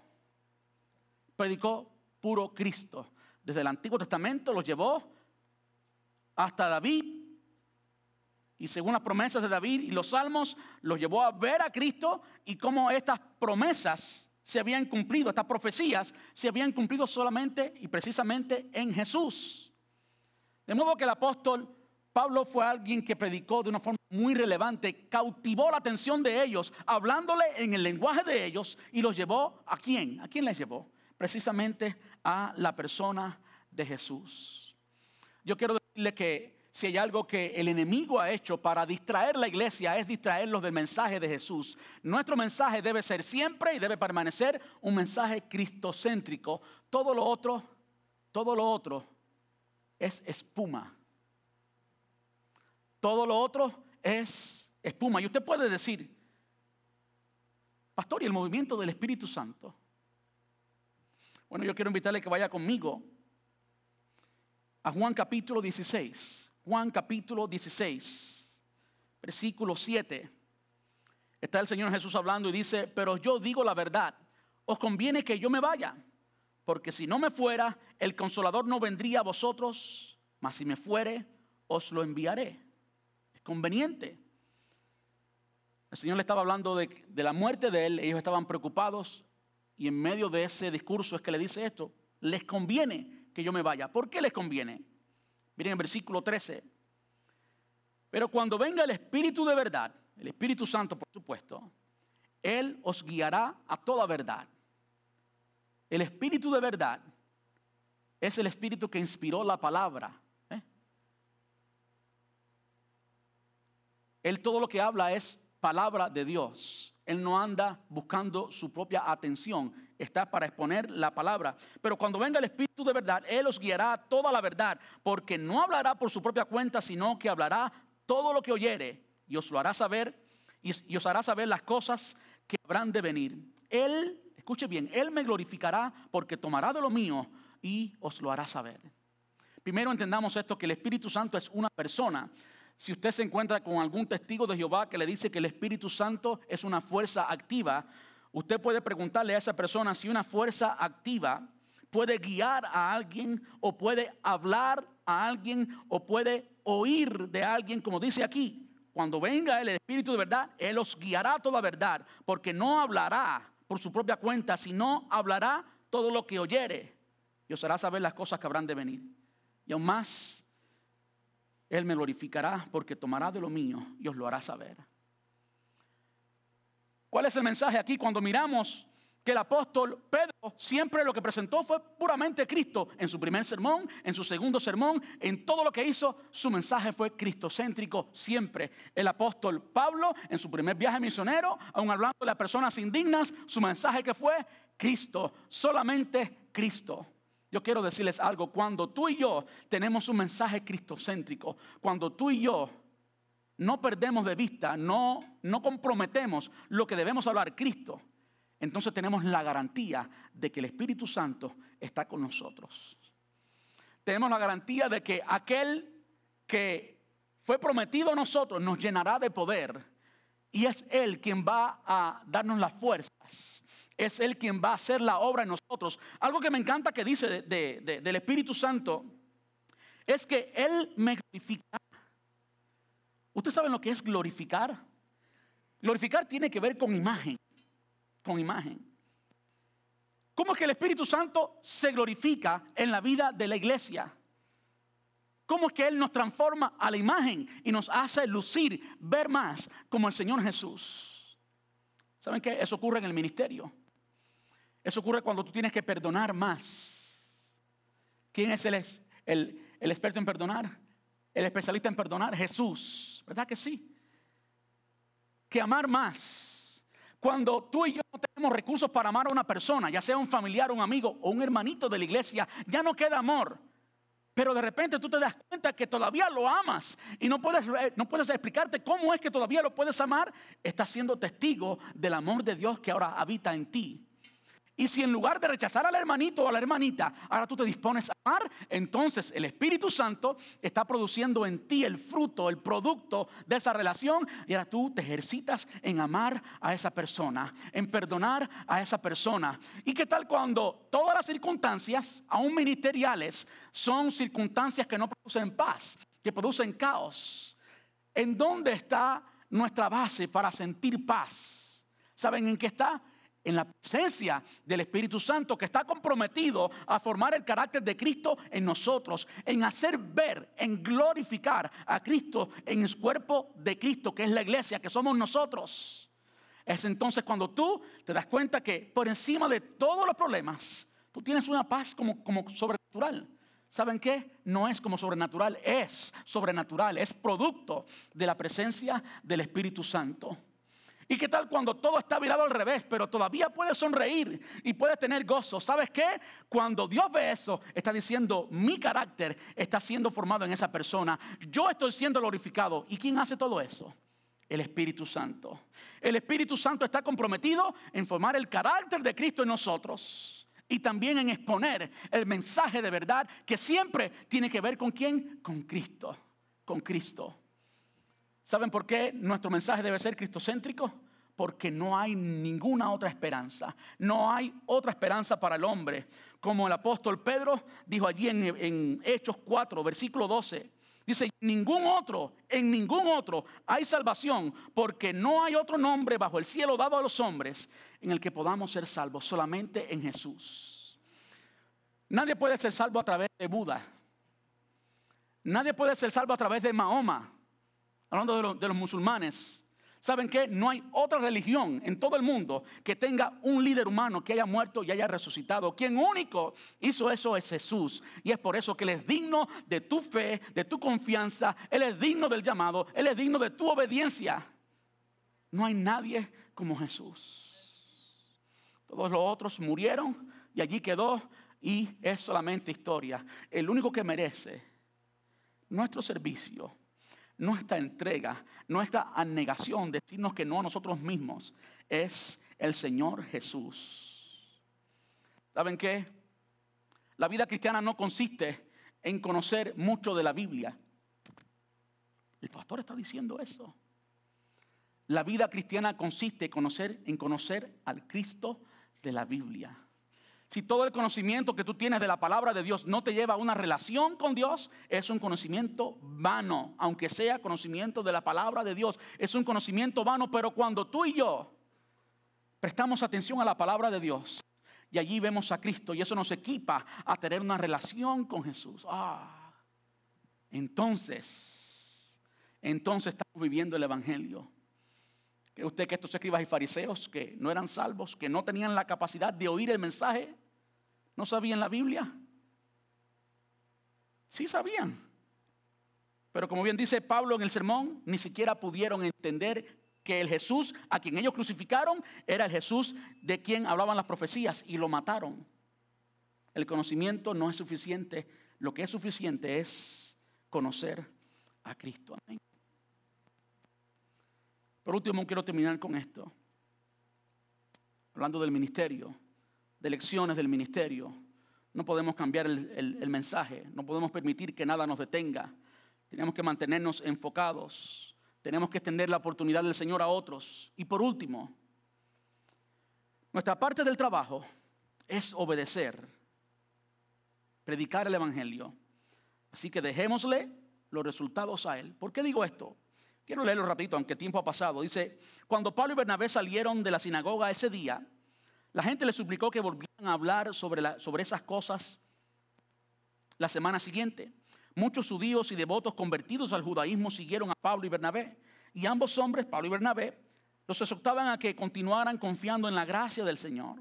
Predicó puro Cristo. Desde el Antiguo Testamento los llevó hasta David. Y según las promesas de David y los salmos, los llevó a ver a Cristo y cómo estas promesas se habían cumplido, estas profecías se habían cumplido solamente y precisamente en Jesús. De modo que el apóstol Pablo fue alguien que predicó de una forma muy relevante, cautivó la atención de ellos, hablándole en el lenguaje de ellos y los llevó a quién? ¿A quién les llevó? Precisamente a la persona de Jesús. Yo quiero decirle que si hay algo que el enemigo ha hecho para distraer la iglesia es distraerlos del mensaje de Jesús. Nuestro mensaje debe ser siempre y debe permanecer un mensaje cristocéntrico. Todo lo otro, todo lo otro es espuma todo lo otro es espuma. Y usted puede decir, pastor, ¿y el movimiento del Espíritu Santo? Bueno, yo quiero invitarle que vaya conmigo a Juan capítulo 16. Juan capítulo 16, versículo 7. Está el Señor Jesús hablando y dice, pero yo digo la verdad, os conviene que yo me vaya, porque si no me fuera, el consolador no vendría a vosotros, mas si me fuere, os lo enviaré conveniente. El Señor le estaba hablando de, la muerte de él, ellos estaban preocupados y en medio de ese discurso es que le dice esto, les conviene que yo me vaya. ¿Por qué les conviene? Miren el versículo 13. Pero cuando venga el Espíritu de verdad, el Espíritu Santo por supuesto, Él os guiará a toda verdad. El Espíritu de verdad es el Espíritu que inspiró la palabra Él todo lo que habla es palabra de Dios. Él no anda buscando su propia atención, está para exponer la palabra. Pero cuando venga el Espíritu de verdad, Él os guiará toda la verdad, porque no hablará por su propia cuenta, sino que hablará todo lo que oyere y os lo hará saber y, os hará saber las cosas que habrán de venir. Él, escuche bien, Él me glorificará porque tomará de lo mío y os lo hará saber. Primero entendamos esto, que el Espíritu Santo es una persona. Si usted se encuentra con algún testigo de Jehová que le dice que el Espíritu Santo es una fuerza activa, usted puede preguntarle a esa persona si una fuerza activa puede guiar a alguien o puede hablar a alguien o puede oír de alguien, como dice aquí. Cuando venga el Espíritu de verdad, Él os guiará a toda verdad, porque no hablará por su propia cuenta, sino hablará todo lo que oyere y os hará saber las cosas que habrán de venir. Y aún más, él me glorificará porque tomará de lo mío y os lo hará saber. ¿Cuál es el mensaje aquí? Cuando miramos que el apóstol Pedro siempre lo que presentó fue puramente Cristo. En su primer sermón, en su segundo sermón, en todo lo que hizo, su mensaje fue cristocéntrico siempre. El apóstol Pablo, en su primer viaje misionero, aun hablando de las personas indignas, su mensaje que fue Cristo, solamente Cristo. Yo quiero decirles algo, cuando tú y yo tenemos un mensaje cristocéntrico, cuando tú y yo no perdemos de vista, no, no comprometemos lo que debemos hablar Cristo, entonces tenemos la garantía de que el Espíritu Santo está con nosotros. Tenemos la garantía de que aquel que fue prometido a nosotros nos llenará de poder y es Él quien va a darnos las fuerzas. Es Él quien va a hacer la obra en nosotros. Algo que me encanta que dice del Espíritu Santo es que Él me glorifica. ¿Ustedes saben lo que es glorificar? Glorificar tiene que ver con imagen, con imagen. ¿Cómo es que el Espíritu Santo se glorifica en la vida de la iglesia? ¿Cómo es que Él nos transforma a la imagen y nos hace lucir, ver más como el Señor Jesús? ¿Saben qué? Eso ocurre en el ministerio. Eso ocurre cuando tú tienes que perdonar más. ¿Quién es el, experto en perdonar? El especialista en perdonar, Jesús. ¿Verdad que sí? Que amar más. Cuando tú y yo no tenemos recursos para amar a una persona, ya sea un familiar, un amigo o un hermanito de la iglesia, ya no queda amor. Pero de repente tú te das cuenta que todavía lo amas y no puedes, no puedes explicarte cómo es que todavía lo puedes amar. Estás siendo testigo del amor de Dios que ahora habita en ti. Y si en lugar de rechazar al hermanito o a la hermanita, ahora tú te dispones a amar, entonces el Espíritu Santo está produciendo en ti el fruto, el producto de esa relación. Y ahora tú te ejercitas en amar a esa persona, en perdonar a esa persona. ¿Y qué tal cuando todas las circunstancias, aún ministeriales, son circunstancias que no producen paz, que producen caos? ¿En dónde está nuestra base para sentir paz? ¿Saben en qué está? En la presencia del Espíritu Santo que está comprometido a formar el carácter de Cristo en nosotros, en hacer ver, en glorificar a Cristo en el cuerpo de Cristo, que es la iglesia, que somos nosotros. Es entonces cuando tú te das cuenta que por encima de todos los problemas, tú tienes una paz como, como sobrenatural. ¿Saben qué? No es como sobrenatural, es sobrenatural, es producto de la presencia del Espíritu Santo. ¿Y qué tal cuando todo está virado al revés, pero todavía puedes sonreír y puedes tener gozo? ¿Sabes qué? Cuando Dios ve eso, está diciendo, mi carácter está siendo formado en esa persona. Yo estoy siendo glorificado. ¿Y quién hace todo eso? El Espíritu Santo. El Espíritu Santo está comprometido en formar el carácter de Cristo en nosotros y también en exponer el mensaje de verdad que siempre tiene que ver con quién? Con Cristo, con Cristo. ¿Saben por qué nuestro mensaje debe ser cristocéntrico? Porque no hay ninguna otra esperanza. No hay otra esperanza para el hombre. Como el apóstol Pedro dijo allí en, Hechos 4, versículo 12. Dice, ningún otro, en ningún otro hay salvación, porque no hay otro nombre bajo el cielo dado a los hombres en el que podamos ser salvos, solamente en Jesús. Nadie puede ser salvo a través de Buda. Nadie puede ser salvo a través de Mahoma hablando de, los musulmanes, ¿saben qué? No hay otra religión en todo el mundo que tenga un líder humano que haya muerto y haya resucitado. Quien único hizo eso es Jesús. Y es por eso que Él es digno de tu fe, de tu confianza. Él es digno del llamado. Él es digno de tu obediencia. No hay nadie como Jesús. Todos los otros murieron y allí quedó y es solamente historia. El único que merece nuestro servicio nuestra entrega, nuestra anegación, decirnos que no a nosotros mismos, es el Señor Jesús. ¿Saben qué? La vida cristiana no consiste en conocer mucho de la Biblia. El pastor está diciendo eso. La vida cristiana consiste en conocer, en conocer al Cristo de la Biblia. Si todo el conocimiento que tú tienes de la palabra de Dios no te lleva a una relación con Dios, es un conocimiento vano, aunque sea conocimiento de la palabra de Dios. Es un conocimiento vano, pero cuando tú y yo prestamos atención a la palabra de Dios y allí vemos a Cristo y eso nos equipa a tener una relación con Jesús. Ah, entonces, entonces estamos viviendo el Evangelio. ¿Cree usted que estos escribas y fariseos que no eran salvos, que no tenían la capacidad de oír el mensaje, no sabían la Biblia? Sí sabían. Pero como bien dice Pablo en el sermón, ni siquiera pudieron entender que el Jesús a quien ellos crucificaron era el Jesús de quien hablaban las profecías y lo mataron. El conocimiento no es suficiente. Lo que es suficiente es conocer a Cristo. Amén. Por último, quiero terminar con esto. hablando del ministerio, de lecciones del ministerio. No podemos cambiar el, el mensaje, no podemos permitir que nada nos detenga. Tenemos que mantenernos enfocados. Tenemos que extender la oportunidad del Señor a otros. Y por último, nuestra parte del trabajo es obedecer, predicar el Evangelio. Así que dejémosle los resultados a Él. ¿Por qué digo esto? Quiero leerlo rapidito, aunque tiempo ha pasado. Dice, cuando Pablo y Bernabé salieron de la sinagoga ese día, la gente les suplicó que volvieran a hablar sobre, sobre esas cosas la semana siguiente. Muchos judíos y devotos convertidos al judaísmo siguieron a Pablo y Bernabé. Y ambos hombres, Pablo y Bernabé, los exhortaban a que continuaran confiando en la gracia del Señor.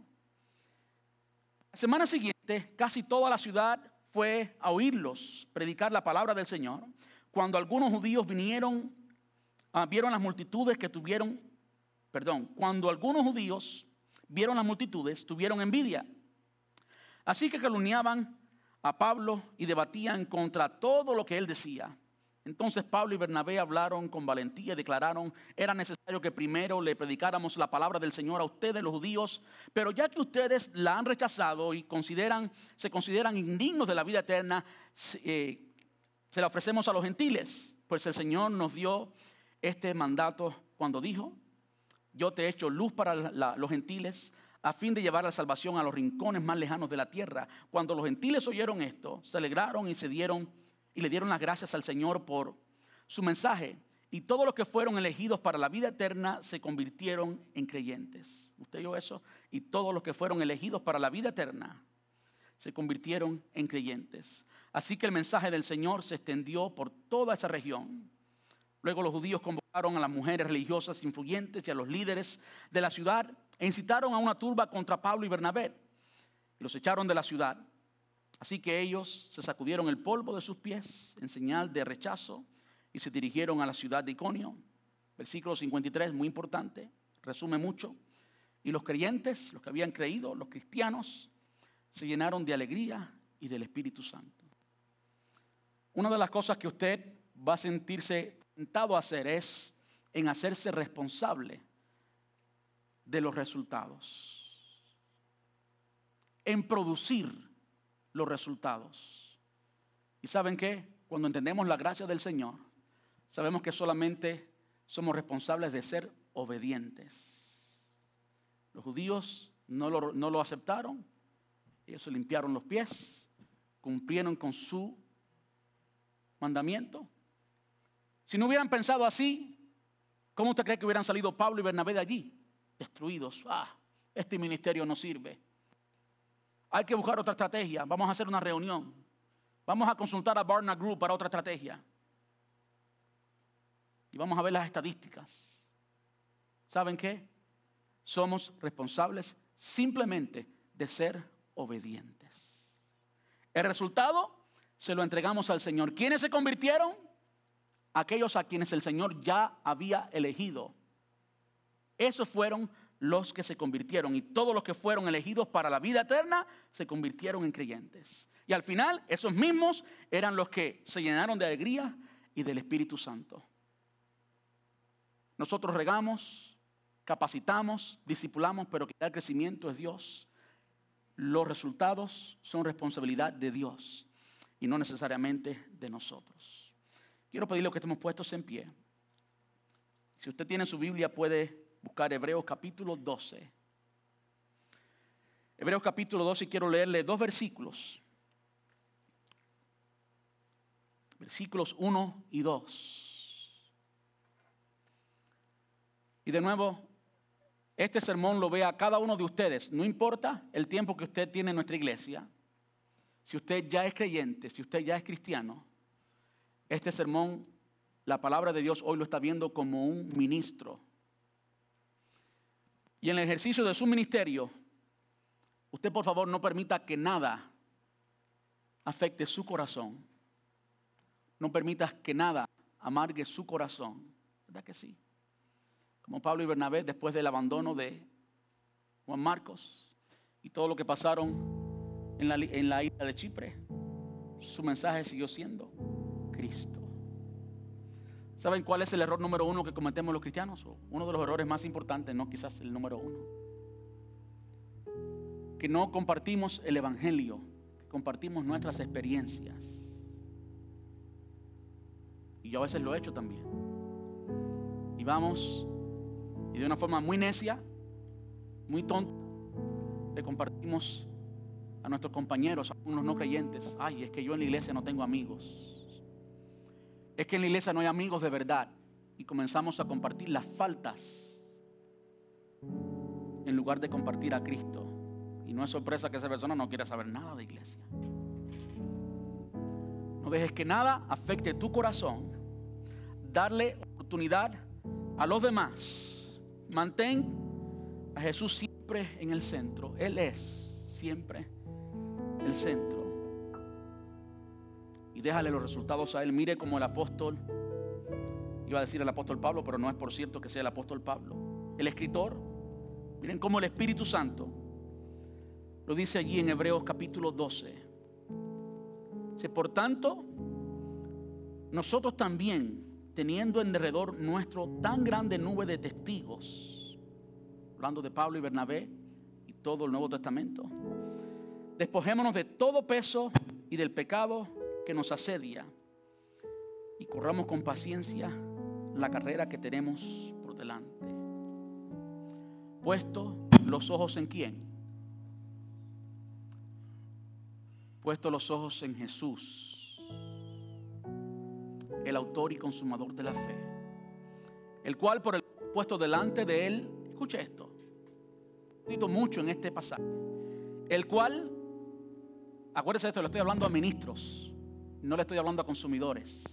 La semana siguiente, casi toda la ciudad fue a oírlos predicar la palabra del Señor. Cuando algunos judíos vinieron, ah, vieron las multitudes que tuvieron, perdón, cuando algunos judíos vieron las multitudes, tuvieron envidia. Así que calumniaban a Pablo y debatían contra todo lo que él decía. Entonces Pablo y Bernabé hablaron con valentía y declararon, era necesario que primero le predicáramos la palabra del Señor a ustedes los judíos, pero ya que ustedes la han rechazado y consideran, se consideran indignos de la vida eterna, eh, se la ofrecemos a los gentiles, pues el Señor nos dio este mandato cuando dijo, yo te he hecho luz para los gentiles, a fin de llevar la salvación a los rincones más lejanos de la tierra. Cuando los gentiles oyeron esto, se alegraron y se dieron y le dieron las gracias al Señor por su mensaje. Y todos los que fueron elegidos para la vida eterna se convirtieron en creyentes. ¿Usted oyó eso? Y todos los que fueron elegidos para la vida eterna se convirtieron en creyentes. Así que el mensaje del Señor se extendió por toda esa región. Luego los judíos convocaron a las mujeres religiosas influyentes y a los líderes de la ciudad e incitaron a una turba contra Pablo y Bernabé y los echaron de la ciudad. Así que ellos se sacudieron el polvo de sus pies en señal de rechazo y se dirigieron a la ciudad de Iconio. Versículo 53, muy importante, resume mucho. Y los creyentes, los que habían creído, los cristianos, se llenaron de alegría y del Espíritu Santo. Una de las cosas que usted va a sentirse tentado a hacer es en hacerse responsable de los resultados, en producir los resultados. ¿Y saben qué? Cuando entendemos la gracia del Señor, sabemos que solamente somos responsables de ser obedientes. Los judíos no lo, no lo aceptaron, ellos se limpiaron los pies, cumplieron con su mandamiento. Si no hubieran pensado así, ¿cómo usted cree que hubieran salido Pablo y Bernabé de allí? destruidos. Ah, este ministerio no sirve. Hay que buscar otra estrategia. Vamos a hacer una reunión. Vamos a consultar a Barna Group para otra estrategia. Y vamos a ver las estadísticas. ¿Saben qué? Somos responsables simplemente de ser obedientes. El resultado se lo entregamos al Señor. ¿Quiénes se convirtieron? Aquellos a quienes el Señor ya había elegido esos fueron los que se convirtieron y todos los que fueron elegidos para la vida eterna se convirtieron en creyentes. Y al final esos mismos eran los que se llenaron de alegría y del Espíritu Santo. Nosotros regamos, capacitamos, discipulamos, pero que el crecimiento es Dios. Los resultados son responsabilidad de Dios y no necesariamente de nosotros. Quiero pedirle que estemos puestos en pie. Si usted tiene su Biblia puede buscar Hebreos capítulo 12. Hebreos capítulo 12, quiero leerle dos versículos. Versículos 1 y 2. Y de nuevo, este sermón lo vea cada uno de ustedes. No importa el tiempo que usted tiene en nuestra iglesia. Si usted ya es creyente, si usted ya es cristiano, este sermón, la palabra de Dios hoy lo está viendo como un ministro y en el ejercicio de su ministerio, usted por favor no permita que nada afecte su corazón. No permita que nada amargue su corazón. ¿Verdad que sí? Como Pablo y Bernabé después del abandono de Juan Marcos y todo lo que pasaron en la, en la isla de Chipre, su mensaje siguió siendo Cristo. ¿Saben cuál es el error número uno que cometemos los cristianos? Uno de los errores más importantes, no quizás el número uno. que no compartimos el Evangelio, que compartimos nuestras experiencias. Y yo a veces lo he hecho también. Y vamos, y de una forma muy necia, muy tonta, le compartimos a nuestros compañeros, a unos no creyentes, ay, es que yo en la iglesia no tengo amigos. Es que en la iglesia no hay amigos de verdad. Y comenzamos a compartir las faltas en lugar de compartir a Cristo. Y no es sorpresa que esa persona no quiera saber nada de iglesia. No dejes que nada afecte tu corazón. Darle oportunidad a los demás. Mantén a Jesús siempre en el centro. Él es siempre el centro. Déjale los resultados a Él. Mire como el apóstol, iba a decir el apóstol Pablo, pero no es por cierto que sea el apóstol Pablo. El escritor, miren cómo el Espíritu Santo lo dice allí en Hebreos capítulo 12. Dice, por tanto, nosotros también, teniendo en derredor nuestro tan grande nube de testigos, hablando de Pablo y Bernabé y todo el Nuevo Testamento, despojémonos de todo peso y del pecado que nos asedia y corramos con paciencia la carrera que tenemos por delante. Puesto los ojos en quién? puesto los ojos en Jesús, el autor y consumador de la fe, el cual por el puesto delante de él, escuche esto, cito mucho en este pasaje, el cual, acuérdese de esto, le estoy hablando a ministros, no le estoy hablando a consumidores,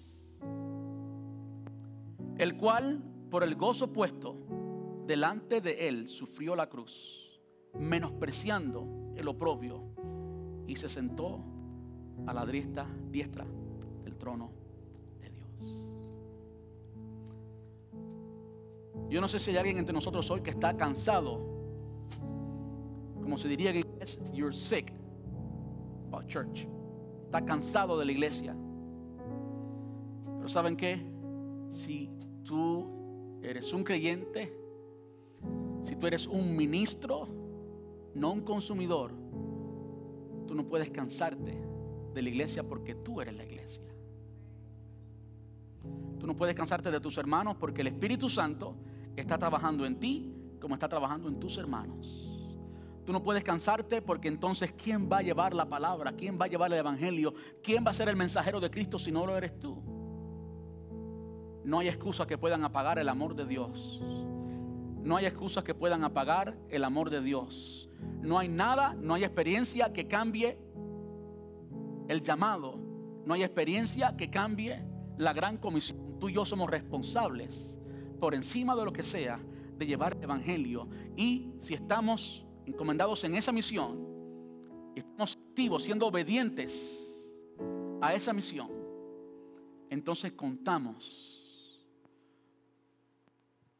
el cual por el gozo puesto delante de él sufrió la cruz, menospreciando el oprobio y se sentó a la diestra, diestra del trono de Dios. Yo no sé si hay alguien entre nosotros hoy que está cansado, como se diría en inglés, you're sick about church. Está cansado de la iglesia. Pero ¿saben qué? Si tú eres un creyente, si tú eres un ministro, no un consumidor, Tú no puedes cansarte de la iglesia porque tú eres la iglesia. Tú no puedes cansarte de tus hermanos porque el Espíritu Santo está trabajando en ti como está trabajando en tus hermanos. Tú no puedes cansarte porque entonces ¿quién va a llevar la palabra? ¿Quién va a llevar el Evangelio? ¿Quién va a ser el mensajero de Cristo si no lo eres tú? No hay excusas que puedan apagar el amor de Dios. No hay excusas que puedan apagar el amor de Dios. No hay nada, no hay experiencia que cambie el llamado. No hay experiencia que cambie la gran comisión. Tú y yo somos responsables por encima de lo que sea de llevar el Evangelio. Y si estamos encomendados en esa misión, estamos activos, siendo obedientes a esa misión, entonces contamos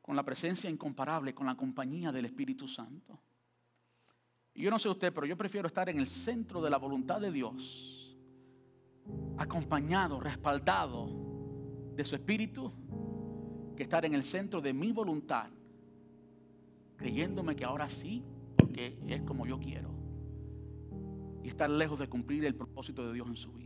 con la presencia incomparable, con la compañía del Espíritu Santo. Y yo no sé usted, pero yo prefiero estar en el centro de la voluntad de Dios, acompañado, respaldado de su Espíritu, que estar en el centro de mi voluntad, creyéndome que ahora sí, porque es como yo quiero, y estar lejos de cumplir el propósito de Dios en su vida.